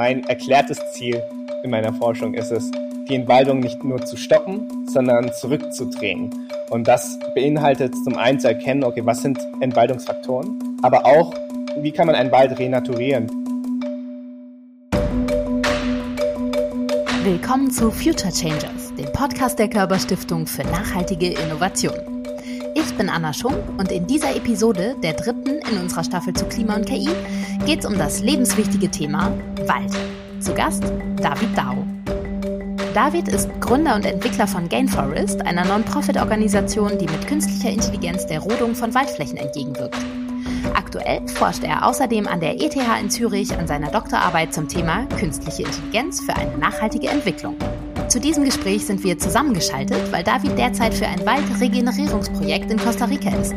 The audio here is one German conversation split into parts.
mein erklärtes Ziel in meiner Forschung ist es, die Entwaldung nicht nur zu stoppen, sondern zurückzudrehen. Und das beinhaltet zum einen zu erkennen, okay, was sind Entwaldungsfaktoren, aber auch, wie kann man einen Wald renaturieren. Willkommen zu Future Changers, dem Podcast der Körperstiftung für nachhaltige Innovation. Ich bin Anna Schunk und in dieser Episode, der dritten in unserer Staffel zu Klima und KI, geht es um das lebenswichtige Thema Wald. Zu Gast David Dao. David ist Gründer und Entwickler von Gainforest, einer Non-Profit-Organisation, die mit künstlicher Intelligenz der Rodung von Waldflächen entgegenwirkt. Aktuell forscht er außerdem an der ETH in Zürich an seiner Doktorarbeit zum Thema Künstliche Intelligenz für eine nachhaltige Entwicklung. Zu diesem Gespräch sind wir zusammengeschaltet, weil David derzeit für ein Waldregenerierungsprojekt in Costa Rica ist.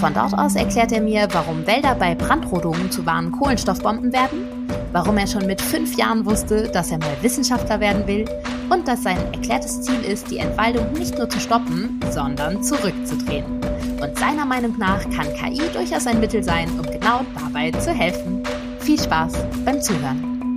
Von dort aus erklärt er mir, warum Wälder bei Brandrodungen zu wahren Kohlenstoffbomben werden warum er schon mit fünf Jahren wusste, dass er mal Wissenschaftler werden will und dass sein erklärtes Ziel ist, die Entwaldung nicht nur zu stoppen, sondern zurückzudrehen. Und seiner Meinung nach kann KI durchaus ein Mittel sein, um genau dabei zu helfen. Viel Spaß beim Zuhören.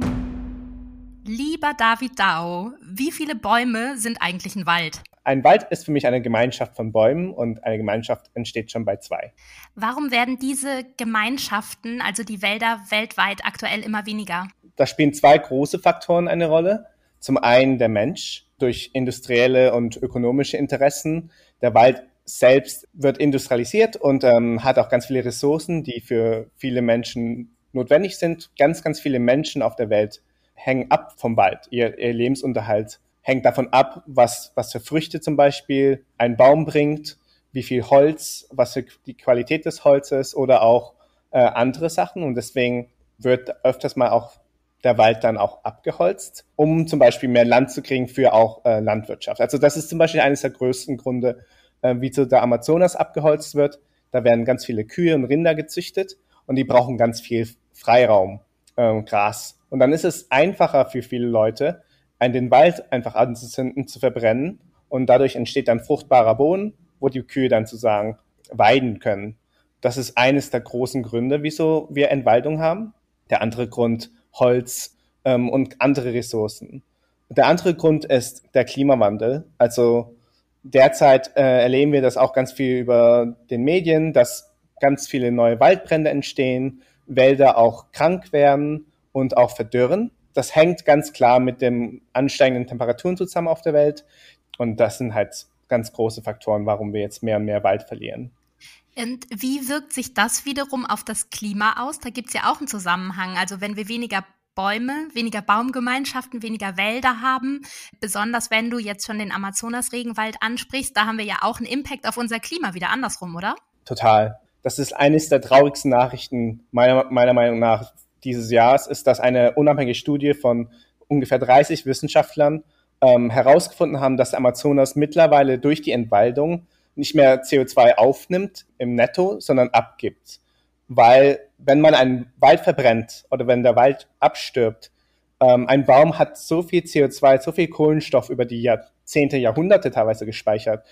Lieber David Dao, wie viele Bäume sind eigentlich ein Wald? Ein Wald ist für mich eine Gemeinschaft von Bäumen und eine Gemeinschaft entsteht schon bei zwei. Warum werden diese Gemeinschaften, also die Wälder weltweit aktuell immer weniger? Da spielen zwei große Faktoren eine Rolle. Zum einen der Mensch durch industrielle und ökonomische Interessen. Der Wald selbst wird industrialisiert und ähm, hat auch ganz viele Ressourcen, die für viele Menschen notwendig sind. Ganz, ganz viele Menschen auf der Welt hängen ab vom Wald. Ihr, ihr Lebensunterhalt hängt davon ab, was, was für Früchte zum Beispiel ein Baum bringt, wie viel Holz, was für die Qualität des Holzes oder auch äh, andere Sachen. Und deswegen wird öfters mal auch der Wald dann auch abgeholzt, um zum Beispiel mehr Land zu kriegen für auch äh, Landwirtschaft. Also das ist zum Beispiel eines der größten Gründe, äh, wie zu der Amazonas abgeholzt wird. Da werden ganz viele Kühe und Rinder gezüchtet und die brauchen ganz viel Freiraum, äh, Gras. Und dann ist es einfacher für viele Leute, den Wald einfach anzuzünden, zu verbrennen und dadurch entsteht dann fruchtbarer Boden, wo die Kühe dann sozusagen weiden können. Das ist eines der großen Gründe, wieso wir Entwaldung haben. Der andere Grund Holz ähm, und andere Ressourcen. Der andere Grund ist der Klimawandel. Also derzeit äh, erleben wir das auch ganz viel über den Medien, dass ganz viele neue Waldbrände entstehen, Wälder auch krank werden und auch verdürren das hängt ganz klar mit den ansteigenden Temperaturen zusammen auf der Welt. Und das sind halt ganz große Faktoren, warum wir jetzt mehr und mehr Wald verlieren. Und wie wirkt sich das wiederum auf das Klima aus? Da gibt es ja auch einen Zusammenhang. Also wenn wir weniger Bäume, weniger Baumgemeinschaften, weniger Wälder haben, besonders wenn du jetzt schon den Amazonas-Regenwald ansprichst, da haben wir ja auch einen Impact auf unser Klima wieder andersrum, oder? Total. Das ist eines der traurigsten Nachrichten meiner, meiner Meinung nach dieses Jahres ist, dass eine unabhängige Studie von ungefähr 30 Wissenschaftlern ähm, herausgefunden haben, dass Amazonas mittlerweile durch die Entwaldung nicht mehr CO2 aufnimmt im Netto, sondern abgibt. Weil wenn man einen Wald verbrennt oder wenn der Wald abstirbt, ähm, ein Baum hat so viel CO2, so viel Kohlenstoff über die Jahrzehnte, Jahrhunderte teilweise gespeichert.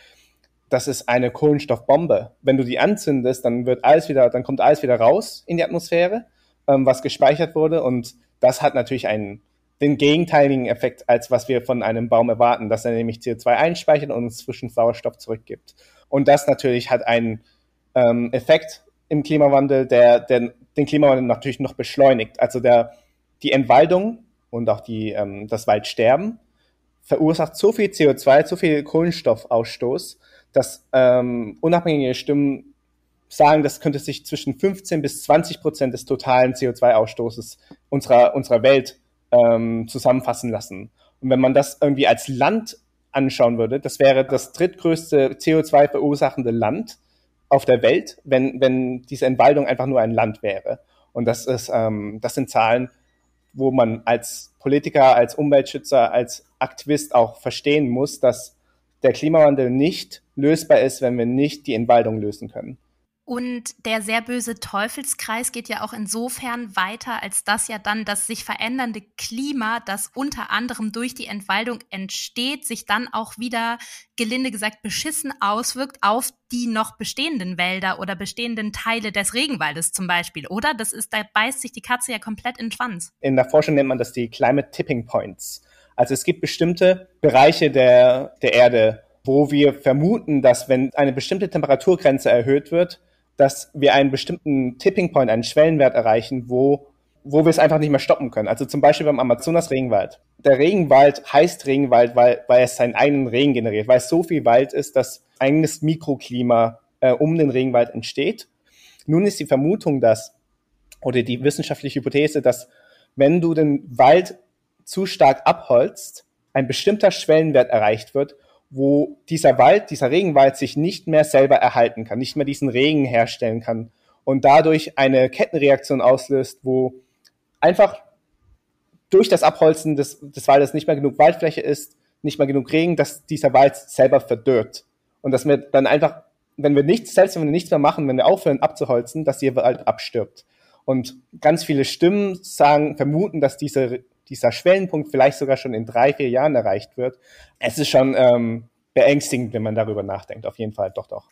Das ist eine Kohlenstoffbombe. Wenn du die anzündest, dann wird alles wieder, dann kommt alles wieder raus in die Atmosphäre ähm, was gespeichert wurde. Und das hat natürlich einen, den gegenteiligen Effekt, als was wir von einem Baum erwarten, dass er nämlich CO2 einspeichert und uns frischen Sauerstoff zurückgibt. Und das natürlich hat einen ähm, Effekt im Klimawandel, der, der den Klimawandel natürlich noch beschleunigt. Also der, die Entwaldung und auch die, ähm, das Waldsterben verursacht so viel CO2, so viel Kohlenstoffausstoß, dass ähm, unabhängige Stimmen sagen, das könnte sich zwischen 15 bis 20 Prozent des totalen CO2-Ausstoßes unserer, unserer Welt ähm, zusammenfassen lassen. Und wenn man das irgendwie als Land anschauen würde, das wäre das drittgrößte CO2 verursachende Land auf der Welt, wenn, wenn diese Entwaldung einfach nur ein Land wäre. Und das ist, ähm, das sind Zahlen, wo man als Politiker, als Umweltschützer, als Aktivist auch verstehen muss, dass der Klimawandel nicht lösbar ist, wenn wir nicht die Entwaldung lösen können. Und der sehr böse Teufelskreis geht ja auch insofern weiter, als dass ja dann das sich verändernde Klima, das unter anderem durch die Entwaldung entsteht, sich dann auch wieder, gelinde gesagt, beschissen auswirkt auf die noch bestehenden Wälder oder bestehenden Teile des Regenwaldes zum Beispiel, oder? Das ist, da beißt sich die Katze ja komplett in den Schwanz. In der Forschung nennt man das die Climate Tipping Points. Also es gibt bestimmte Bereiche der, der Erde, wo wir vermuten, dass wenn eine bestimmte Temperaturgrenze erhöht wird, dass wir einen bestimmten Tipping Point, einen Schwellenwert erreichen, wo, wo wir es einfach nicht mehr stoppen können. Also zum Beispiel beim Amazonas-Regenwald. Der Regenwald heißt Regenwald, weil, weil es seinen eigenen Regen generiert, weil es so viel Wald ist, dass eigenes Mikroklima äh, um den Regenwald entsteht. Nun ist die Vermutung, dass, oder die wissenschaftliche Hypothese, dass wenn du den Wald zu stark abholzt, ein bestimmter Schwellenwert erreicht wird, wo dieser Wald, dieser Regenwald sich nicht mehr selber erhalten kann, nicht mehr diesen Regen herstellen kann und dadurch eine Kettenreaktion auslöst, wo einfach durch das Abholzen des, des Waldes nicht mehr genug Waldfläche ist, nicht mehr genug Regen, dass dieser Wald selber verdörrt. Und dass wir dann einfach, wenn wir nichts, selbst wenn wir nichts mehr machen, wenn wir aufhören abzuholzen, dass der Wald abstirbt. Und ganz viele Stimmen sagen, vermuten, dass diese dieser Schwellenpunkt vielleicht sogar schon in drei, vier Jahren erreicht wird. Es ist schon ähm, beängstigend, wenn man darüber nachdenkt. Auf jeden Fall, doch, doch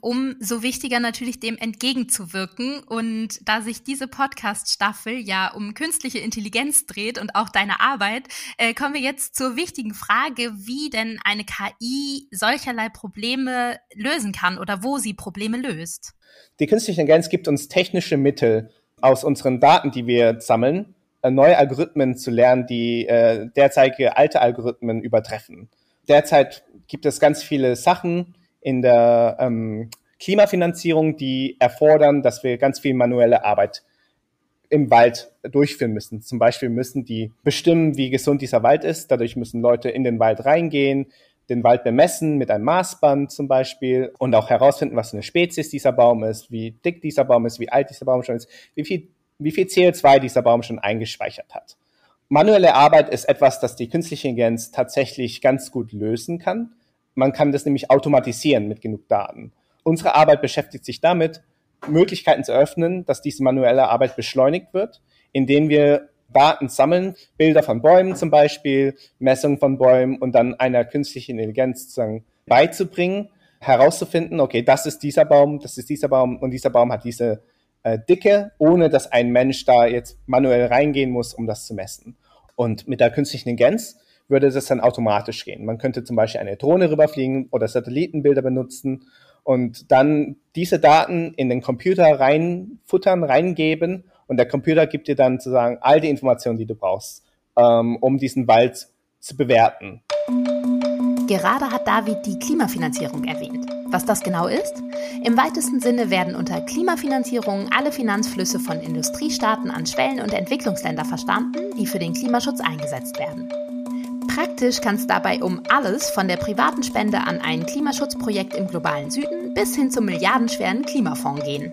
umso wichtiger natürlich dem entgegenzuwirken. Und da sich diese Podcast-Staffel ja um künstliche Intelligenz dreht und auch deine Arbeit, äh, kommen wir jetzt zur wichtigen Frage, wie denn eine KI solcherlei Probleme lösen kann oder wo sie Probleme löst. Die künstliche Intelligenz gibt uns technische Mittel aus unseren Daten, die wir sammeln, neue Algorithmen zu lernen, die äh, derzeitige alte Algorithmen übertreffen. Derzeit gibt es ganz viele Sachen in der ähm, Klimafinanzierung, die erfordern, dass wir ganz viel manuelle Arbeit im Wald durchführen müssen. Zum Beispiel müssen die bestimmen, wie gesund dieser Wald ist. Dadurch müssen Leute in den Wald reingehen, den Wald bemessen mit einem Maßband zum Beispiel und auch herausfinden, was für eine Spezies dieser Baum ist, wie dick dieser Baum ist, wie alt dieser Baum schon ist, wie viel wie viel CO2 dieser Baum schon eingespeichert hat. Manuelle Arbeit ist etwas, das die künstliche Intelligenz tatsächlich ganz gut lösen kann. Man kann das nämlich automatisieren mit genug Daten. Unsere Arbeit beschäftigt sich damit, Möglichkeiten zu öffnen, dass diese manuelle Arbeit beschleunigt wird, indem wir Daten sammeln, Bilder von Bäumen zum Beispiel, Messungen von Bäumen und dann einer künstlichen Intelligenz sozusagen beizubringen, herauszufinden, okay, das ist dieser Baum, das ist dieser Baum und dieser Baum hat diese äh, Dicke, ohne dass ein Mensch da jetzt manuell reingehen muss, um das zu messen. Und mit der künstlichen Intelligenz würde das dann automatisch gehen. Man könnte zum Beispiel eine Drohne rüberfliegen oder Satellitenbilder benutzen und dann diese Daten in den Computer reinfuttern, reingeben und der Computer gibt dir dann sozusagen all die Informationen, die du brauchst, ähm, um diesen Wald zu bewerten. Gerade hat David die Klimafinanzierung erwähnt. Was das genau ist? Im weitesten Sinne werden unter Klimafinanzierung alle Finanzflüsse von Industriestaaten an Schwellen- und Entwicklungsländer verstanden, die für den Klimaschutz eingesetzt werden. Praktisch kann es dabei um alles von der privaten Spende an ein Klimaschutzprojekt im globalen Süden bis hin zum milliardenschweren Klimafonds gehen.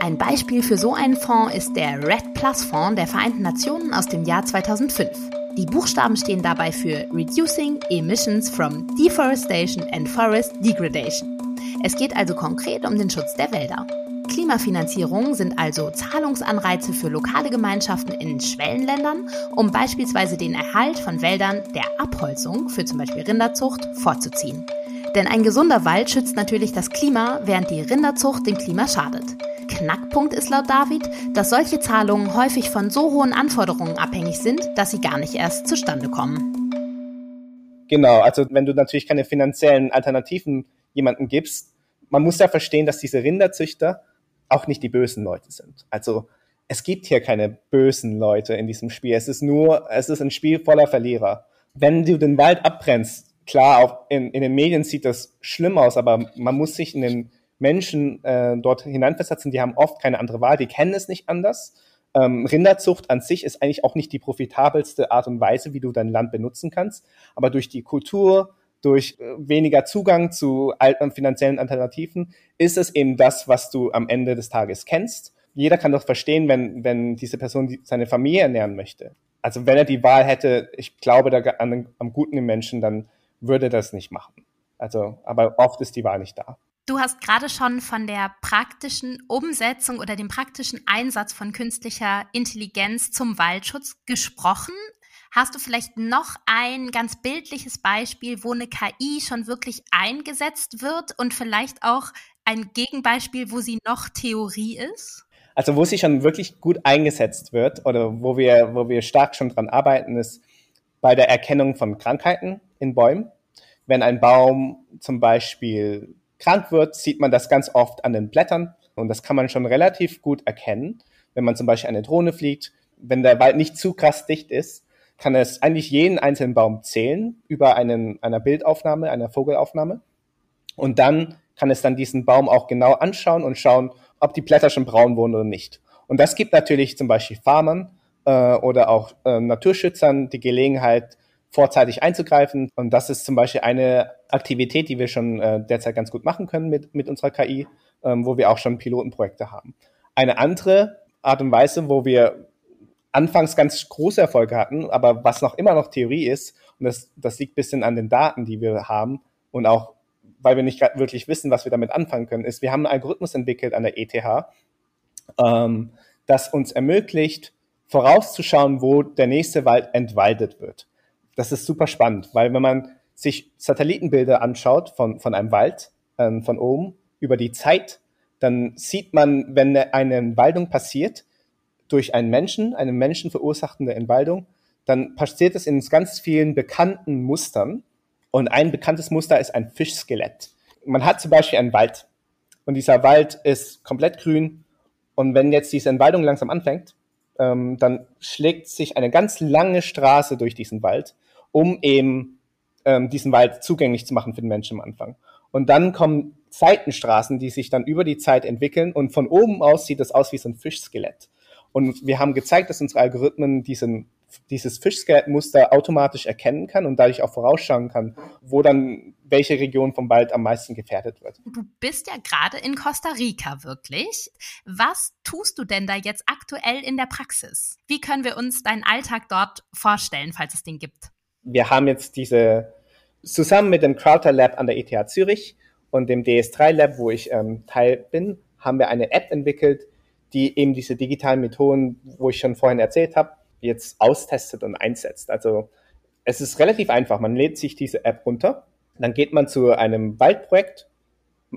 Ein Beispiel für so einen Fonds ist der Red Plus Fonds der Vereinten Nationen aus dem Jahr 2005. Die Buchstaben stehen dabei für Reducing Emissions from Deforestation and Forest Degradation. Es geht also konkret um den Schutz der Wälder. Klimafinanzierungen sind also Zahlungsanreize für lokale Gemeinschaften in Schwellenländern, um beispielsweise den Erhalt von Wäldern der Abholzung für zum Beispiel Rinderzucht vorzuziehen. Denn ein gesunder Wald schützt natürlich das Klima, während die Rinderzucht dem Klima schadet. Knackpunkt ist laut David, dass solche Zahlungen häufig von so hohen Anforderungen abhängig sind, dass sie gar nicht erst zustande kommen. Genau, also wenn du natürlich keine finanziellen Alternativen jemanden gibst, man muss ja verstehen, dass diese Rinderzüchter auch nicht die bösen Leute sind. Also es gibt hier keine bösen Leute in diesem Spiel. Es ist nur, es ist ein Spiel voller Verlierer. Wenn du den Wald abbrennst, klar, auch in, in den Medien sieht das schlimm aus, aber man muss sich in den Menschen äh, dort hineinversetzen, die haben oft keine andere Wahl, die kennen es nicht anders. Ähm, Rinderzucht an sich ist eigentlich auch nicht die profitabelste Art und Weise, wie du dein Land benutzen kannst, aber durch die Kultur, durch äh, weniger Zugang zu finanziellen Alternativen, ist es eben das, was du am Ende des Tages kennst. Jeder kann doch verstehen, wenn, wenn diese Person seine Familie ernähren möchte. Also wenn er die Wahl hätte, ich glaube da an, am Guten im Menschen, dann würde das nicht machen. Also, aber oft ist die Wahl nicht da. Du hast gerade schon von der praktischen Umsetzung oder dem praktischen Einsatz von künstlicher Intelligenz zum Waldschutz gesprochen. Hast du vielleicht noch ein ganz bildliches Beispiel, wo eine KI schon wirklich eingesetzt wird und vielleicht auch ein Gegenbeispiel, wo sie noch Theorie ist? Also wo sie schon wirklich gut eingesetzt wird oder wo wir, wo wir stark schon dran arbeiten, ist bei der Erkennung von Krankheiten in Bäumen. Wenn ein Baum zum Beispiel krank wird, sieht man das ganz oft an den Blättern und das kann man schon relativ gut erkennen. Wenn man zum Beispiel eine Drohne fliegt, wenn der Wald nicht zu krass dicht ist, kann es eigentlich jeden einzelnen Baum zählen über einen, einer Bildaufnahme, einer Vogelaufnahme. Und dann kann es dann diesen Baum auch genau anschauen und schauen, ob die Blätter schon braun wurden oder nicht. Und das gibt natürlich zum Beispiel Farmern äh, oder auch äh, Naturschützern die Gelegenheit, vorzeitig einzugreifen. Und das ist zum Beispiel eine Aktivität, die wir schon äh, derzeit ganz gut machen können mit, mit unserer KI, ähm, wo wir auch schon Pilotenprojekte haben. Eine andere Art und Weise, wo wir anfangs ganz große Erfolge hatten, aber was noch immer noch Theorie ist, und das, das liegt bisschen an den Daten, die wir haben und auch, weil wir nicht wirklich wissen, was wir damit anfangen können, ist, wir haben einen Algorithmus entwickelt an der ETH, ähm, das uns ermöglicht, vorauszuschauen, wo der nächste Wald entwaldet wird. Das ist super spannend, weil wenn man sich Satellitenbilder anschaut von, von einem Wald, ähm, von oben, über die Zeit, dann sieht man, wenn eine Entwaldung passiert, durch einen Menschen, eine menschenverursachtende Entwaldung, dann passiert es in ganz vielen bekannten Mustern. Und ein bekanntes Muster ist ein Fischskelett. Man hat zum Beispiel einen Wald und dieser Wald ist komplett grün. Und wenn jetzt diese Entwaldung langsam anfängt, ähm, dann schlägt sich eine ganz lange Straße durch diesen Wald, um eben ähm, diesen Wald zugänglich zu machen für den Menschen am Anfang. Und dann kommen Seitenstraßen, die sich dann über die Zeit entwickeln und von oben aus sieht es aus wie so ein Fischskelett. Und wir haben gezeigt, dass unsere Algorithmen diesen, dieses Fischskelettmuster automatisch erkennen kann und dadurch auch vorausschauen kann, wo dann welche Region vom Wald am meisten gefährdet wird. Du bist ja gerade in Costa Rica wirklich. Was tust du denn da jetzt aktuell in der Praxis? Wie können wir uns deinen Alltag dort vorstellen, falls es den gibt? Wir haben jetzt diese zusammen mit dem Crowther Lab an der ETH Zürich und dem DS3 Lab, wo ich ähm, Teil bin, haben wir eine App entwickelt, die eben diese digitalen Methoden, wo ich schon vorhin erzählt habe, jetzt austestet und einsetzt. Also es ist relativ einfach. Man lädt sich diese App runter, dann geht man zu einem Waldprojekt,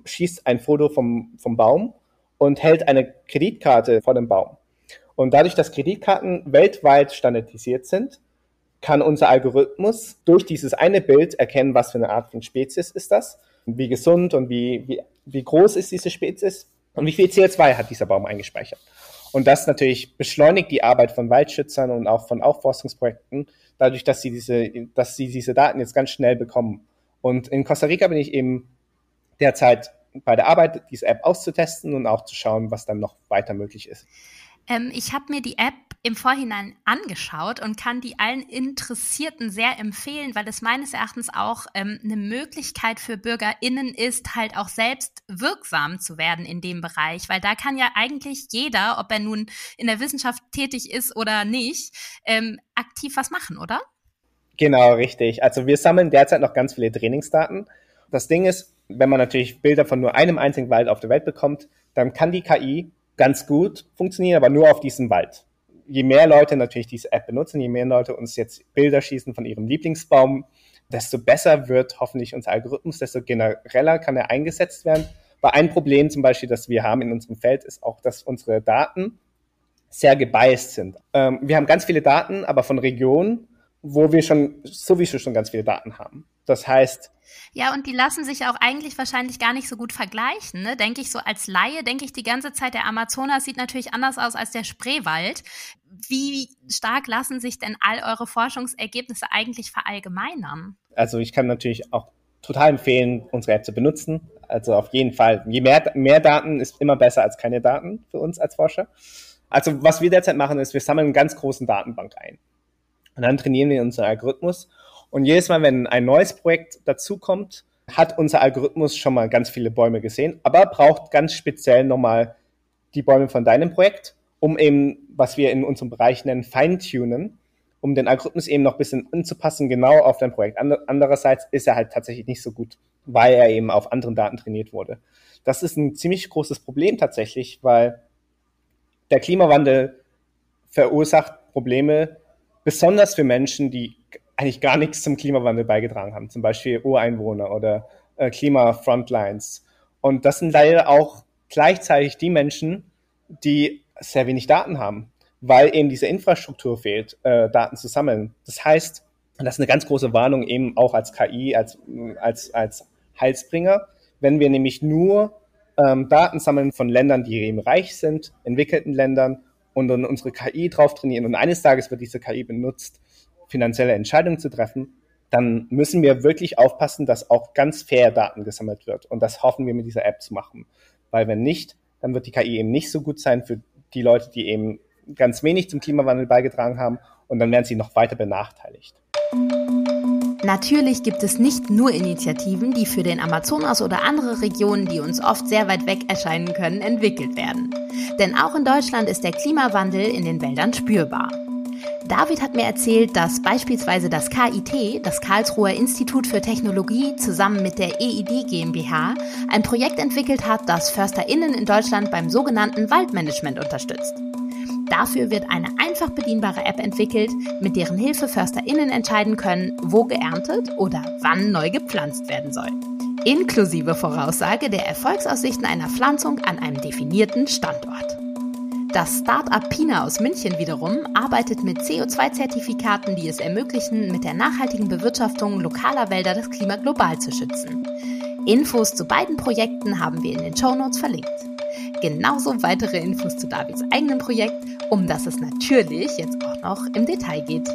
schießt ein Foto vom, vom Baum und hält eine Kreditkarte vor dem Baum. Und dadurch, dass Kreditkarten weltweit standardisiert sind, kann unser Algorithmus durch dieses eine Bild erkennen, was für eine Art von Spezies ist das, wie gesund und wie, wie, wie groß ist diese Spezies und wie viel CO2 hat dieser Baum eingespeichert? Und das natürlich beschleunigt die Arbeit von Waldschützern und auch von Aufforstungsprojekten, dadurch, dass sie diese, dass sie diese Daten jetzt ganz schnell bekommen. Und in Costa Rica bin ich eben derzeit bei der Arbeit, diese App auszutesten und auch zu schauen, was dann noch weiter möglich ist. Ähm, ich habe mir die App im Vorhinein angeschaut und kann die allen Interessierten sehr empfehlen, weil es meines Erachtens auch ähm, eine Möglichkeit für BürgerInnen ist, halt auch selbst wirksam zu werden in dem Bereich, weil da kann ja eigentlich jeder, ob er nun in der Wissenschaft tätig ist oder nicht, ähm, aktiv was machen, oder? Genau, richtig. Also wir sammeln derzeit noch ganz viele Trainingsdaten. Das Ding ist, wenn man natürlich Bilder von nur einem einzigen Wald auf der Welt bekommt, dann kann die KI ganz gut funktionieren, aber nur auf diesem Wald je mehr Leute natürlich diese App benutzen, je mehr Leute uns jetzt Bilder schießen von ihrem Lieblingsbaum, desto besser wird hoffentlich unser Algorithmus, desto genereller kann er eingesetzt werden. Weil ein Problem zum Beispiel, das wir haben in unserem Feld, ist auch, dass unsere Daten sehr gebiased sind. Ähm, wir haben ganz viele Daten, aber von Regionen, wo wir schon sowieso schon ganz viele Daten haben. Das heißt. Ja, und die lassen sich auch eigentlich wahrscheinlich gar nicht so gut vergleichen. Ne? Denke ich so als Laie, denke ich die ganze Zeit, der Amazonas sieht natürlich anders aus als der Spreewald. Wie stark lassen sich denn all eure Forschungsergebnisse eigentlich verallgemeinern? Also ich kann natürlich auch total empfehlen, unsere App zu benutzen. Also auf jeden Fall. Je mehr, mehr Daten ist immer besser als keine Daten für uns als Forscher. Also was wir derzeit machen, ist, wir sammeln einen ganz großen Datenbank ein. Und dann trainieren wir unseren Algorithmus und jedes Mal, wenn ein neues Projekt dazukommt, hat unser Algorithmus schon mal ganz viele Bäume gesehen, aber braucht ganz speziell nochmal die Bäume von deinem Projekt, um eben, was wir in unserem Bereich nennen, Feintunen, um den Algorithmus eben noch ein bisschen anzupassen, genau auf dein Projekt. Andererseits ist er halt tatsächlich nicht so gut weil er eben auf anderen Daten trainiert wurde. Das ist ein ziemlich großes Problem tatsächlich, weil der Klimawandel verursacht Probleme, besonders für Menschen, die eigentlich gar nichts zum Klimawandel beigetragen haben, zum Beispiel Ureinwohner oder äh, Klimafrontlines. Und das sind leider auch gleichzeitig die Menschen, die sehr wenig Daten haben, weil eben diese Infrastruktur fehlt, äh, Daten zu sammeln. Das heißt, das ist eine ganz große Warnung eben auch als KI, als, als, als Heilsbringer, wenn wir nämlich nur ähm, Daten sammeln von Ländern, die eben reich sind, entwickelten Ländern und dann unsere KI drauf trainieren und eines Tages wird diese KI benutzt, finanzielle Entscheidungen zu treffen, dann müssen wir wirklich aufpassen, dass auch ganz fair Daten gesammelt wird. Und das hoffen wir mit dieser App zu machen. Weil wenn nicht, dann wird die KI eben nicht so gut sein für die Leute, die eben ganz wenig zum Klimawandel beigetragen haben und dann werden sie noch weiter benachteiligt. Natürlich gibt es nicht nur Initiativen, die für den Amazonas oder andere Regionen, die uns oft sehr weit weg erscheinen können, entwickelt werden. Denn auch in Deutschland ist der Klimawandel in den Wäldern spürbar. David hat mir erzählt, dass beispielsweise das KIT, das Karlsruher Institut für Technologie, zusammen mit der EID GmbH ein Projekt entwickelt hat, das FörsterInnen in Deutschland beim sogenannten Waldmanagement unterstützt. Dafür wird eine einfach bedienbare App entwickelt, mit deren Hilfe FörsterInnen entscheiden können, wo geerntet oder wann neu gepflanzt werden soll. Inklusive Voraussage der Erfolgsaussichten einer Pflanzung an einem definierten Standort. Das Start-up Pina aus München wiederum arbeitet mit CO2-Zertifikaten, die es ermöglichen, mit der nachhaltigen Bewirtschaftung lokaler Wälder das Klima global zu schützen. Infos zu beiden Projekten haben wir in den Shownotes verlinkt. Genauso weitere Infos zu Davids eigenem Projekt, um das es natürlich jetzt auch noch im Detail geht.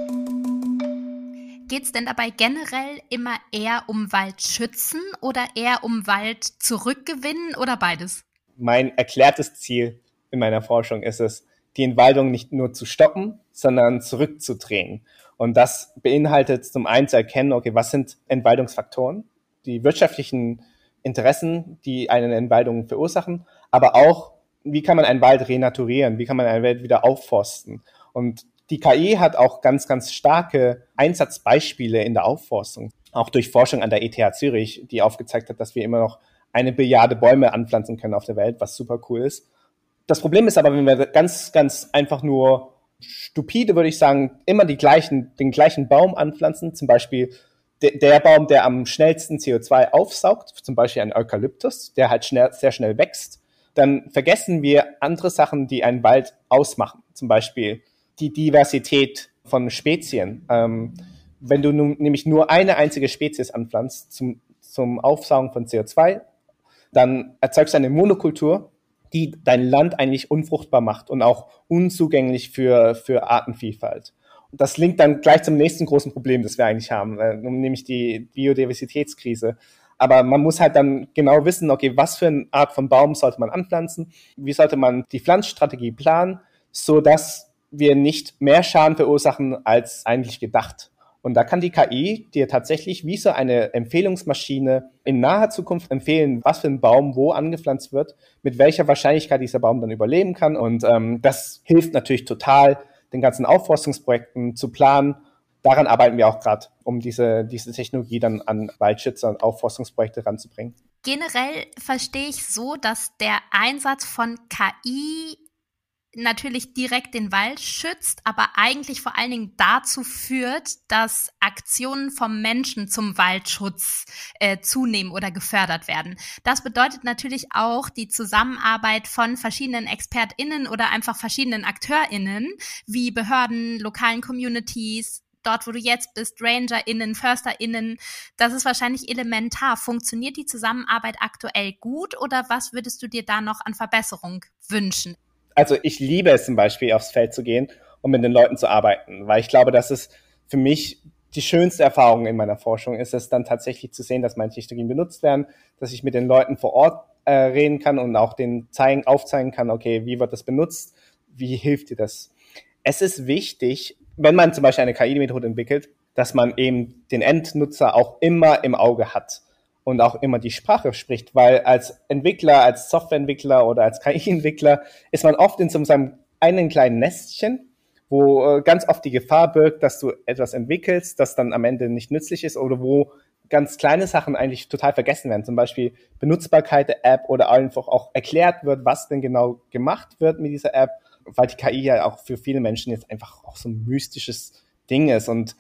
Geht es denn dabei generell immer eher um Waldschützen oder eher um Wald zurückgewinnen oder beides? Mein erklärtes Ziel in meiner Forschung ist es, die Entwaldung nicht nur zu stoppen, sondern zurückzudrehen. Und das beinhaltet zum einen zu erkennen, okay, was sind Entwaldungsfaktoren, die wirtschaftlichen Interessen, die eine Entwaldung verursachen, aber auch, wie kann man einen Wald renaturieren, wie kann man einen Wald wieder aufforsten. Und die KI hat auch ganz, ganz starke Einsatzbeispiele in der Aufforstung, auch durch Forschung an der ETH Zürich, die aufgezeigt hat, dass wir immer noch eine Billiarde Bäume anpflanzen können auf der Welt, was super cool ist. Das Problem ist aber, wenn wir ganz, ganz einfach nur stupide, würde ich sagen, immer die gleichen, den gleichen Baum anpflanzen, zum Beispiel de, der Baum, der am schnellsten CO2 aufsaugt, zum Beispiel ein Eukalyptus, der halt schnell, sehr schnell wächst, dann vergessen wir andere Sachen, die einen Wald ausmachen. Zum Beispiel die Diversität von Spezien. Ähm, wenn du nun, nämlich nur eine einzige Spezies anpflanzt zum, zum Aufsaugen von CO2, dann erzeugst du eine Monokultur, die dein Land eigentlich unfruchtbar macht und auch unzugänglich für, für Artenvielfalt. Das linkt dann gleich zum nächsten großen Problem, das wir eigentlich haben, äh, nämlich die Biodiversitätskrise. Aber man muss halt dann genau wissen, okay, was für eine Art von Baum sollte man anpflanzen? Wie sollte man die Pflanzstrategie planen, so dass wir nicht mehr Schaden verursachen als eigentlich gedacht? Und da kann die KI dir tatsächlich wie so eine Empfehlungsmaschine in naher Zukunft empfehlen, was für ein Baum wo angepflanzt wird, mit welcher Wahrscheinlichkeit dieser Baum dann überleben kann. Und ähm, das hilft natürlich total, den ganzen Aufforstungsprojekten zu planen. Daran arbeiten wir auch gerade, um diese, diese Technologie dann an Waldschützer und Aufforstungsprojekte ranzubringen. Generell verstehe ich so, dass der Einsatz von KI natürlich direkt den Wald schützt, aber eigentlich vor allen Dingen dazu führt, dass Aktionen vom Menschen zum Waldschutz äh, zunehmen oder gefördert werden. Das bedeutet natürlich auch die Zusammenarbeit von verschiedenen ExpertInnen oder einfach verschiedenen AkteurInnen, wie Behörden, lokalen Communities, dort, wo du jetzt bist, RangerInnen, FörsterInnen, das ist wahrscheinlich elementar. Funktioniert die Zusammenarbeit aktuell gut oder was würdest du dir da noch an Verbesserung wünschen? Also ich liebe es zum Beispiel, aufs Feld zu gehen und mit den Leuten zu arbeiten, weil ich glaube, dass es für mich die schönste Erfahrung in meiner Forschung ist es dann tatsächlich zu sehen, dass meine Technologien benutzt werden, dass ich mit den Leuten vor Ort äh, reden kann und auch den zeigen, aufzeigen kann, okay, wie wird das benutzt, wie hilft dir das? Es ist wichtig, wenn man zum Beispiel eine KI-Methode entwickelt, dass man eben den Endnutzer auch immer im Auge hat und auch immer die Sprache spricht, weil als Entwickler, als Softwareentwickler oder als KI-Entwickler ist man oft in so einem einen kleinen Nestchen, wo äh, ganz oft die Gefahr birgt, dass du etwas entwickelst, das dann am Ende nicht nützlich ist oder wo ganz kleine Sachen eigentlich total vergessen werden. Zum Beispiel Benutzbarkeit der App oder einfach auch erklärt wird, was denn genau gemacht wird mit dieser App, weil die KI ja auch für viele Menschen jetzt einfach auch so ein mystisches Ding ist. Und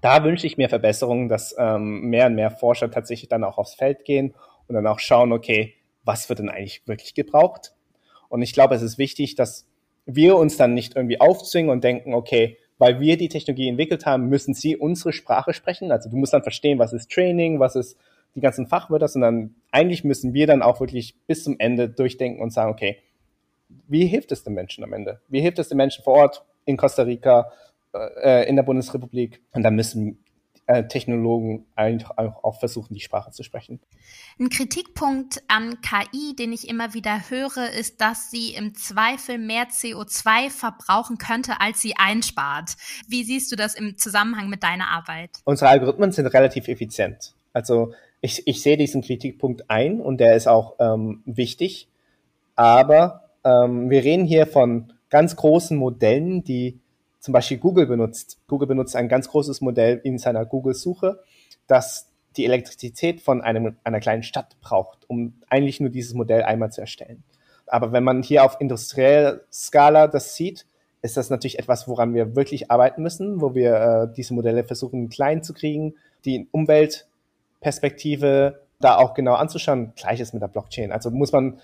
da wünsche ich mir Verbesserungen, dass ähm, mehr und mehr Forscher tatsächlich dann auch aufs Feld gehen und dann auch schauen, okay, was wird denn eigentlich wirklich gebraucht? Und ich glaube, es ist wichtig, dass wir uns dann nicht irgendwie aufzwingen und denken, okay, weil wir die Technologie entwickelt haben, müssen sie unsere Sprache sprechen. Also du musst dann verstehen, was ist Training, was ist die ganzen Fachwörter, sondern eigentlich müssen wir dann auch wirklich bis zum Ende durchdenken und sagen, okay, wie hilft es den Menschen am Ende? Wie hilft es den Menschen vor Ort in Costa Rica, äh, in der Bundesrepublik? Und da müssen äh, Technologen eigentlich auch versuchen, die Sprache zu sprechen. Ein Kritikpunkt an KI, den ich immer wieder höre, ist, dass sie im Zweifel mehr CO2 verbrauchen könnte, als sie einspart. Wie siehst du das im Zusammenhang mit deiner Arbeit? Unsere Algorithmen sind relativ effizient. Also ich, ich sehe diesen Kritikpunkt ein und der ist auch ähm, wichtig. Aber ähm, wir reden hier von ganz großen Modellen, die zum Beispiel Google benutzt. Google benutzt ein ganz großes Modell in seiner Google-Suche, das die Elektrizität von einem, einer kleinen Stadt braucht, um eigentlich nur dieses Modell einmal zu erstellen. Aber wenn man hier auf industrieller Skala das sieht, ist das natürlich etwas, woran wir wirklich arbeiten müssen, wo wir äh, diese Modelle versuchen klein zu kriegen, die Umweltperspektive da auch genau anzuschauen. Gleiches mit der Blockchain. Also muss man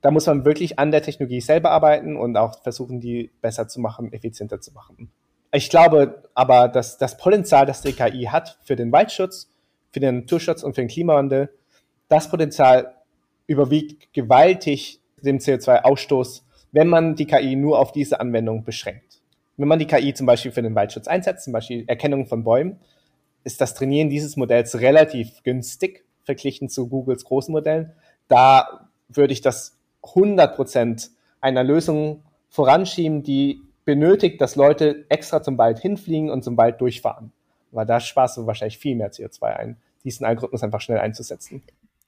da muss man wirklich an der Technologie selber arbeiten und auch versuchen, die besser zu machen, effizienter zu machen. Ich glaube aber, dass das Potenzial, das die KI hat für den Waldschutz, für den Naturschutz und für den Klimawandel, das Potenzial überwiegt gewaltig dem CO2-Ausstoß, wenn man die KI nur auf diese Anwendung beschränkt. Wenn man die KI zum Beispiel für den Waldschutz einsetzt, zum Beispiel Erkennung von Bäumen, ist das Trainieren dieses Modells relativ günstig verglichen zu Googles großen Modellen. Da würde ich das 100 Prozent einer Lösung voranschieben, die benötigt, dass Leute extra zum Wald hinfliegen und zum Wald durchfahren. Weil da sparst du wahrscheinlich viel mehr CO2 ein, diesen Algorithmus einfach schnell einzusetzen.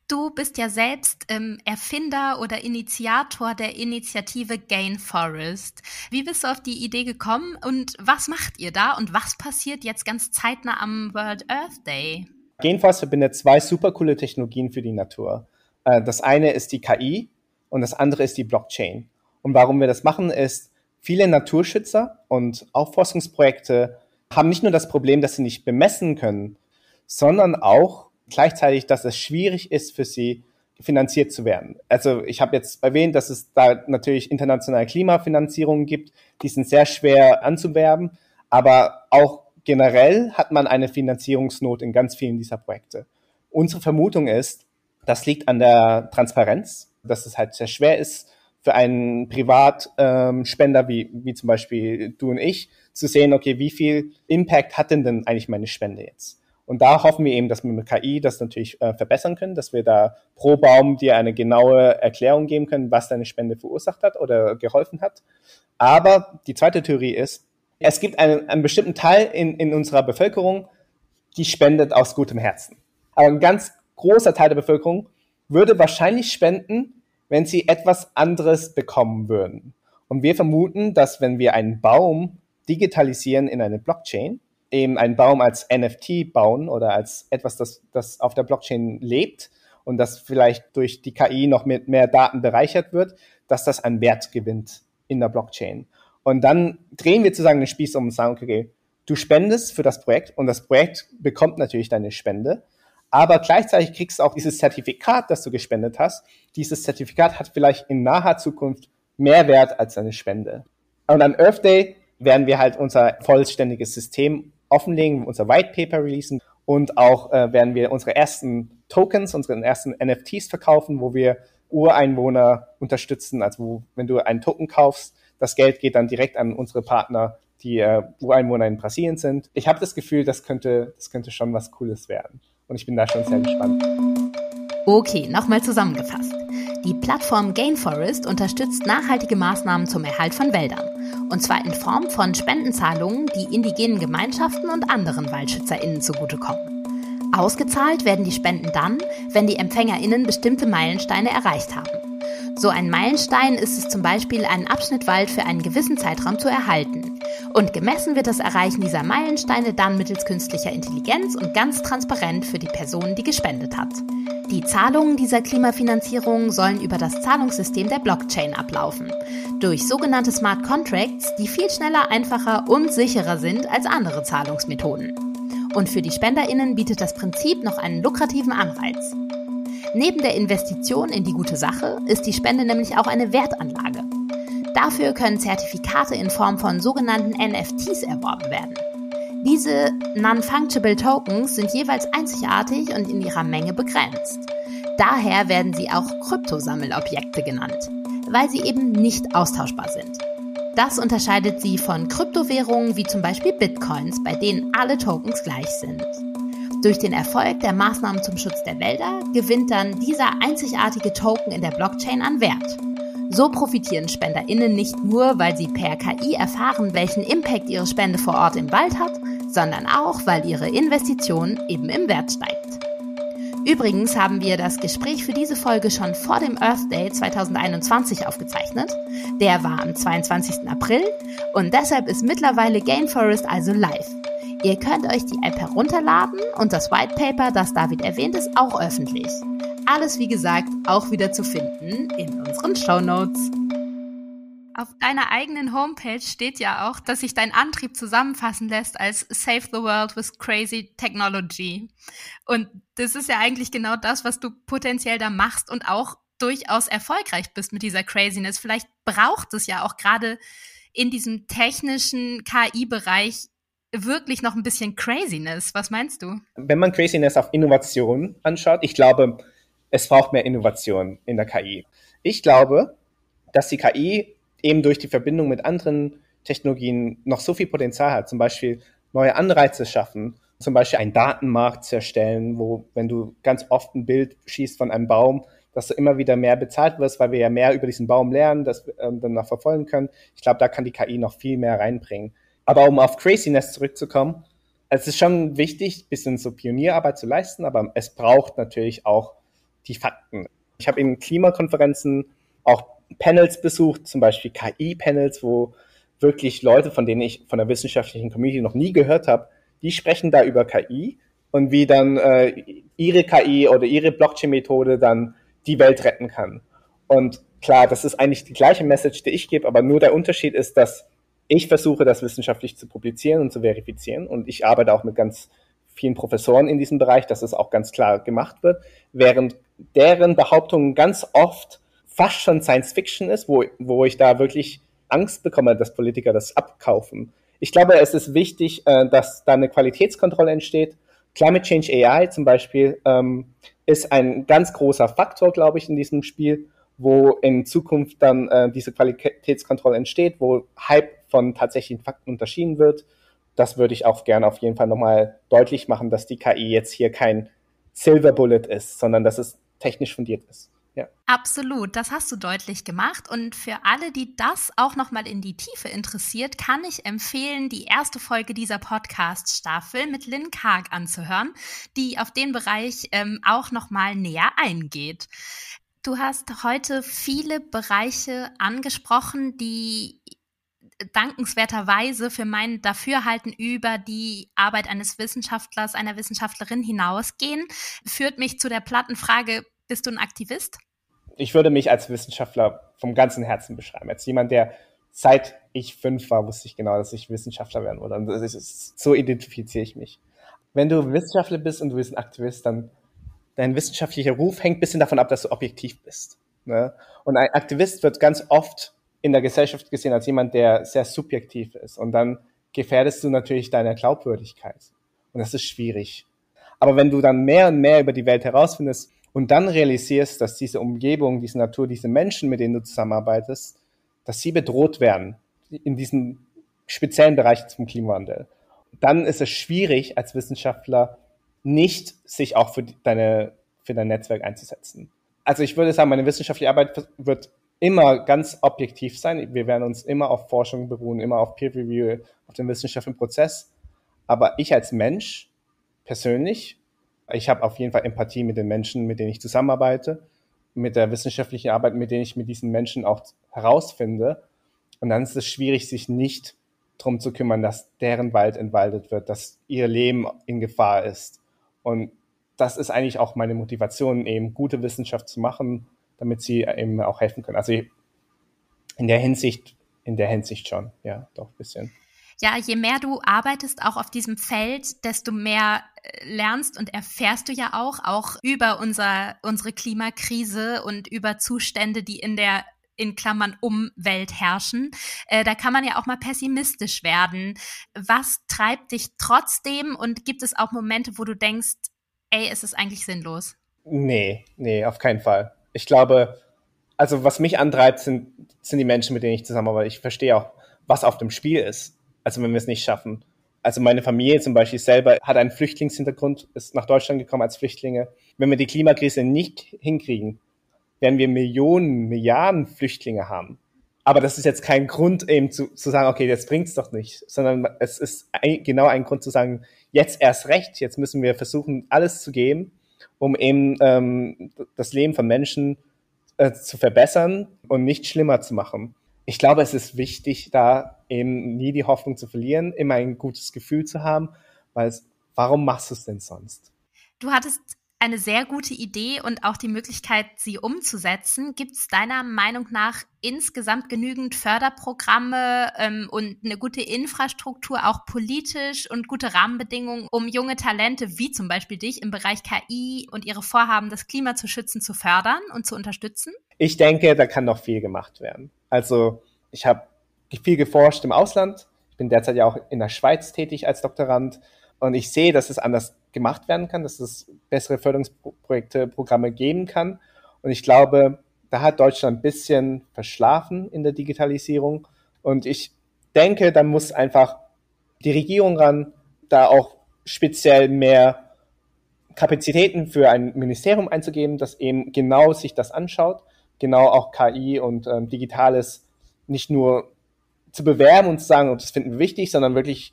Du bist ja selbst ähm, Erfinder oder Initiator der Initiative Gain Forest. Wie bist du auf die Idee gekommen und was macht ihr da und was passiert jetzt ganz zeitnah am World Earth Day? Gain Forest verbindet zwei super coole Technologien für die Natur. Äh, das eine ist die KI, und das andere ist die Blockchain. Und warum wir das machen, ist, viele Naturschützer und auch Forschungsprojekte haben nicht nur das Problem, dass sie nicht bemessen können, sondern auch gleichzeitig, dass es schwierig ist für sie, finanziert zu werden. Also ich habe jetzt erwähnt, dass es da natürlich internationale Klimafinanzierungen gibt, die sind sehr schwer anzuwerben, aber auch generell hat man eine Finanzierungsnot in ganz vielen dieser Projekte. Unsere Vermutung ist, das liegt an der Transparenz dass es halt sehr schwer ist für einen Privatspender ähm, wie, wie zum Beispiel du und ich zu sehen, okay, wie viel Impact hat denn denn eigentlich meine Spende jetzt? Und da hoffen wir eben, dass wir mit KI das natürlich äh, verbessern können, dass wir da pro Baum dir eine genaue Erklärung geben können, was deine Spende verursacht hat oder geholfen hat. Aber die zweite Theorie ist, es gibt einen, einen bestimmten Teil in, in unserer Bevölkerung, die spendet aus gutem Herzen. Aber ein ganz großer Teil der Bevölkerung würde wahrscheinlich spenden, wenn sie etwas anderes bekommen würden. Und wir vermuten, dass wenn wir einen Baum digitalisieren in eine Blockchain, eben einen Baum als NFT bauen oder als etwas, das, das auf der Blockchain lebt und das vielleicht durch die KI noch mit mehr Daten bereichert wird, dass das einen Wert gewinnt in der Blockchain. Und dann drehen wir sozusagen den Spieß um und sagen, okay, du spendest für das Projekt und das Projekt bekommt natürlich deine Spende aber gleichzeitig kriegst du auch dieses Zertifikat, das du gespendet hast. Dieses Zertifikat hat vielleicht in naher Zukunft mehr Wert als eine Spende. Und am Earth Day werden wir halt unser vollständiges System offenlegen, unser White Paper releasen und auch äh, werden wir unsere ersten Tokens, unsere ersten NFTs verkaufen, wo wir Ureinwohner unterstützen. Also wo, wenn du einen Token kaufst, das Geld geht dann direkt an unsere Partner, die äh, Ureinwohner in Brasilien sind. Ich habe das Gefühl, das könnte, das könnte schon was Cooles werden. Und ich bin da schon sehr gespannt. Okay, nochmal zusammengefasst. Die Plattform Gainforest unterstützt nachhaltige Maßnahmen zum Erhalt von Wäldern. Und zwar in Form von Spendenzahlungen, die indigenen Gemeinschaften und anderen WaldschützerInnen zugutekommen. Ausgezahlt werden die Spenden dann, wenn die EmpfängerInnen bestimmte Meilensteine erreicht haben. So ein Meilenstein ist es zum Beispiel, einen Abschnitt Wald für einen gewissen Zeitraum zu erhalten. Und gemessen wird das Erreichen dieser Meilensteine dann mittels künstlicher Intelligenz und ganz transparent für die Person, die gespendet hat. Die Zahlungen dieser Klimafinanzierung sollen über das Zahlungssystem der Blockchain ablaufen. Durch sogenannte Smart Contracts, die viel schneller, einfacher und sicherer sind als andere Zahlungsmethoden. Und für die SpenderInnen bietet das Prinzip noch einen lukrativen Anreiz. Neben der Investition in die gute Sache ist die Spende nämlich auch eine Wertanlage. Dafür können Zertifikate in Form von sogenannten NFTs erworben werden. Diese Non-Fungible Tokens sind jeweils einzigartig und in ihrer Menge begrenzt. Daher werden sie auch Kryptosammelobjekte genannt, weil sie eben nicht austauschbar sind. Das unterscheidet sie von Kryptowährungen wie zum Beispiel Bitcoins, bei denen alle Tokens gleich sind. Durch den Erfolg der Maßnahmen zum Schutz der Wälder gewinnt dann dieser einzigartige Token in der Blockchain an Wert. So profitieren SpenderInnen nicht nur, weil sie per KI erfahren, welchen Impact ihre Spende vor Ort im Wald hat, sondern auch, weil ihre Investition eben im Wert steigt. Übrigens haben wir das Gespräch für diese Folge schon vor dem Earth Day 2021 aufgezeichnet. Der war am 22. April und deshalb ist mittlerweile Gainforest also live. Ihr könnt euch die App herunterladen und das White Paper, das David erwähnt, ist auch öffentlich. Alles, wie gesagt, auch wieder zu finden in unseren Show Notes. Auf deiner eigenen Homepage steht ja auch, dass sich dein Antrieb zusammenfassen lässt als Save the World with Crazy Technology. Und das ist ja eigentlich genau das, was du potenziell da machst und auch durchaus erfolgreich bist mit dieser Craziness. Vielleicht braucht es ja auch gerade in diesem technischen KI-Bereich wirklich noch ein bisschen Craziness. Was meinst du? Wenn man Craziness auf Innovation anschaut, ich glaube, es braucht mehr Innovation in der KI. Ich glaube, dass die KI eben durch die Verbindung mit anderen Technologien noch so viel Potenzial hat, zum Beispiel neue Anreize schaffen, zum Beispiel einen Datenmarkt zu erstellen, wo, wenn du ganz oft ein Bild schießt von einem Baum, dass du immer wieder mehr bezahlt wirst, weil wir ja mehr über diesen Baum lernen, das ähm, dann noch verfolgen können. Ich glaube, da kann die KI noch viel mehr reinbringen. Aber um auf Craziness zurückzukommen, es ist schon wichtig, bisschen so Pionierarbeit zu leisten, aber es braucht natürlich auch die Fakten. Ich habe in Klimakonferenzen auch Panels besucht, zum Beispiel KI-Panels, wo wirklich Leute, von denen ich von der wissenschaftlichen Community noch nie gehört habe, die sprechen da über KI und wie dann äh, ihre KI oder ihre Blockchain-Methode dann die Welt retten kann. Und klar, das ist eigentlich die gleiche Message, die ich gebe, aber nur der Unterschied ist, dass ich versuche, das wissenschaftlich zu publizieren und zu verifizieren und ich arbeite auch mit ganz vielen Professoren in diesem Bereich, dass es auch ganz klar gemacht wird, während deren Behauptungen ganz oft fast schon Science Fiction ist, wo, wo ich da wirklich Angst bekomme, dass Politiker das abkaufen. Ich glaube, es ist wichtig, äh, dass da eine Qualitätskontrolle entsteht. Climate Change AI zum Beispiel ähm, ist ein ganz großer Faktor, glaube ich, in diesem Spiel, wo in Zukunft dann äh, diese Qualitätskontrolle entsteht, wo Hype von tatsächlichen Fakten unterschieden wird. Das würde ich auch gerne auf jeden Fall nochmal deutlich machen, dass die KI jetzt hier kein Silver Bullet ist, sondern dass es technisch fundiert ist. Ja. Absolut, das hast du deutlich gemacht. Und für alle, die das auch nochmal in die Tiefe interessiert, kann ich empfehlen, die erste Folge dieser Podcast-Staffel mit Lynn Karg anzuhören, die auf den Bereich ähm, auch nochmal näher eingeht. Du hast heute viele Bereiche angesprochen, die dankenswerterweise für mein Dafürhalten über die Arbeit eines Wissenschaftlers, einer Wissenschaftlerin hinausgehen, führt mich zu der platten Frage, bist du ein Aktivist? Ich würde mich als Wissenschaftler vom ganzen Herzen beschreiben. Als jemand, der seit ich fünf war, wusste ich genau, dass ich Wissenschaftler werden würde. Und ist, so identifiziere ich mich. Wenn du Wissenschaftler bist und du bist ein Aktivist, dann dein wissenschaftlicher Ruf hängt ein bisschen davon ab, dass du objektiv bist. Ne? Und ein Aktivist wird ganz oft in der Gesellschaft gesehen als jemand, der sehr subjektiv ist. Und dann gefährdest du natürlich deine Glaubwürdigkeit. Und das ist schwierig. Aber wenn du dann mehr und mehr über die Welt herausfindest, und dann realisierst, dass diese Umgebung, diese Natur, diese Menschen, mit denen du zusammenarbeitest, dass sie bedroht werden in diesem speziellen Bereich zum Klimawandel, dann ist es schwierig als Wissenschaftler nicht sich auch für deine für dein Netzwerk einzusetzen. Also ich würde sagen, meine wissenschaftliche Arbeit wird immer ganz objektiv sein. Wir werden uns immer auf Forschung beruhen, immer auf Peer Review, auf den wissenschaftlichen Prozess. Aber ich als Mensch persönlich ich habe auf jeden Fall Empathie mit den Menschen, mit denen ich zusammenarbeite. mit der wissenschaftlichen Arbeit, mit der ich mit diesen Menschen auch herausfinde. Und dann ist es schwierig, sich nicht darum zu kümmern, dass deren Wald entwaldet wird, dass ihr Leben in Gefahr ist. Und das ist eigentlich auch meine Motivation, eben gute Wissenschaft zu machen, damit sie eben auch helfen können. Also in der Hinsicht, in der Hinsicht schon, ja, doch ein bisschen. Ja, je mehr du arbeitest auch auf diesem Feld, desto mehr äh, lernst und erfährst du ja auch, auch über unser, unsere Klimakrise und über Zustände, die in der in Klammern Umwelt herrschen. Äh, da kann man ja auch mal pessimistisch werden. Was treibt dich trotzdem und gibt es auch Momente, wo du denkst, ey, ist es eigentlich sinnlos? Nee, nee, auf keinen Fall. Ich glaube, also was mich antreibt, sind, sind die Menschen, mit denen ich zusammenarbeite. Ich verstehe auch, was auf dem Spiel ist. Also wenn wir es nicht schaffen. Also meine Familie zum Beispiel selber hat einen Flüchtlingshintergrund, ist nach Deutschland gekommen als Flüchtlinge. Wenn wir die Klimakrise nicht hinkriegen, werden wir Millionen, Milliarden Flüchtlinge haben. Aber das ist jetzt kein Grund, eben zu, zu sagen, okay, das bringt's doch nicht, sondern es ist ein, genau ein Grund zu sagen, jetzt erst recht, jetzt müssen wir versuchen, alles zu geben, um eben ähm, das Leben von Menschen äh, zu verbessern und nicht schlimmer zu machen. Ich glaube, es ist wichtig, da eben nie die Hoffnung zu verlieren, immer ein gutes Gefühl zu haben, weil es, warum machst du es denn sonst? Du hattest eine sehr gute Idee und auch die Möglichkeit, sie umzusetzen. Gibt es deiner Meinung nach insgesamt genügend Förderprogramme ähm, und eine gute Infrastruktur, auch politisch und gute Rahmenbedingungen, um junge Talente wie zum Beispiel dich im Bereich KI und ihre Vorhaben, das Klima zu schützen, zu fördern und zu unterstützen? Ich denke, da kann noch viel gemacht werden. Also ich habe viel geforscht im Ausland. Ich bin derzeit ja auch in der Schweiz tätig als Doktorand und ich sehe, dass es anders gemacht werden kann, dass es bessere Förderungsprojekte, Programme geben kann. Und ich glaube, da hat Deutschland ein bisschen verschlafen in der Digitalisierung. Und ich denke, da muss einfach die Regierung ran, da auch speziell mehr Kapazitäten für ein Ministerium einzugeben, das eben genau sich das anschaut, genau auch KI und ähm, Digitales nicht nur zu bewerben und zu sagen, oh, das finden wir wichtig, sondern wirklich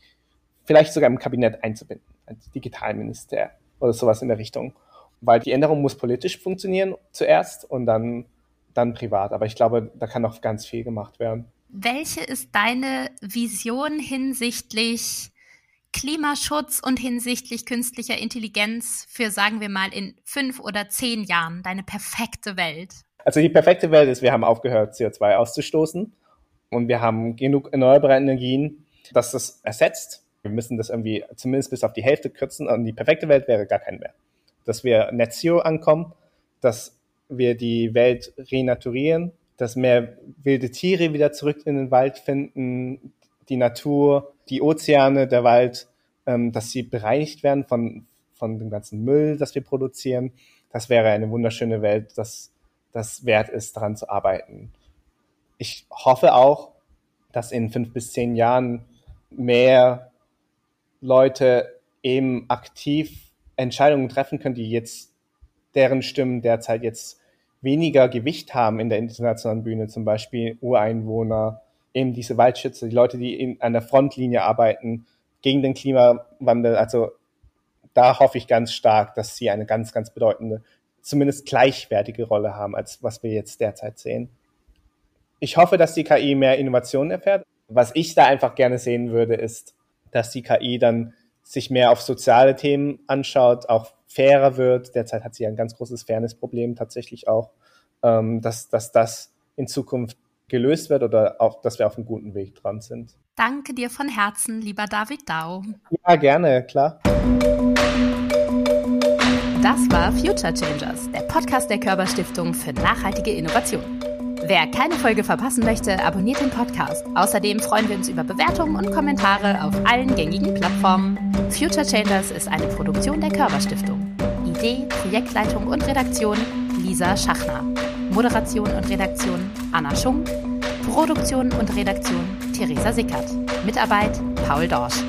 vielleicht sogar im Kabinett einzubinden, als Digitalminister oder sowas in der Richtung. Weil die Änderung muss politisch funktionieren zuerst und dann, dann privat. Aber ich glaube, da kann noch ganz viel gemacht werden. Welche ist deine Vision hinsichtlich Klimaschutz und hinsichtlich künstlicher Intelligenz für, sagen wir mal, in fünf oder zehn Jahren? Deine perfekte Welt? Also die perfekte Welt ist, wir haben aufgehört, CO2 auszustoßen und wir haben genug erneuerbare Energien, dass das ersetzt wir müssen das irgendwie zumindest bis auf die Hälfte kürzen und die perfekte Welt wäre gar kein mehr. Dass wir Net Zero ankommen, dass wir die Welt renaturieren, dass mehr wilde Tiere wieder zurück in den Wald finden, die Natur, die Ozeane, der Wald, ähm, dass sie bereinigt werden von, von dem ganzen Müll, das wir produzieren. Das wäre eine wunderschöne Welt, dass das wert ist, daran zu arbeiten. Ich hoffe auch, dass in fünf bis zehn Jahren mehr Leute eben aktiv Entscheidungen treffen können, die jetzt deren Stimmen derzeit jetzt weniger Gewicht haben in der internationalen Bühne, zum Beispiel Ureinwohner, eben diese Waldschützer, die Leute, die in, an der Frontlinie arbeiten gegen den Klimawandel. Also da hoffe ich ganz stark, dass sie eine ganz, ganz bedeutende, zumindest gleichwertige Rolle haben, als was wir jetzt derzeit sehen. Ich hoffe, dass die KI mehr Innovationen erfährt. Was ich da einfach gerne sehen würde, ist, dass die KI dann sich mehr auf soziale Themen anschaut, auch fairer wird. Derzeit hat sie ein ganz großes Fairness-Problem tatsächlich auch, ähm, dass, dass das in Zukunft gelöst wird oder auch, dass wir auf einem guten Weg dran sind. Danke dir von Herzen, lieber David Dau. Ja, gerne, klar. Das war Future Changers, der Podcast der Körperstiftung für nachhaltige Innovation. Wer keine Folge verpassen möchte, abonniert den Podcast. Außerdem freuen wir uns über Bewertungen und Kommentare auf allen gängigen Plattformen. Future Changers ist eine Produktion der Körperstiftung. Idee, Projektleitung und Redaktion Lisa Schachner. Moderation und Redaktion Anna Schunk. Produktion und Redaktion Theresa Sickert. Mitarbeit Paul Dorsch.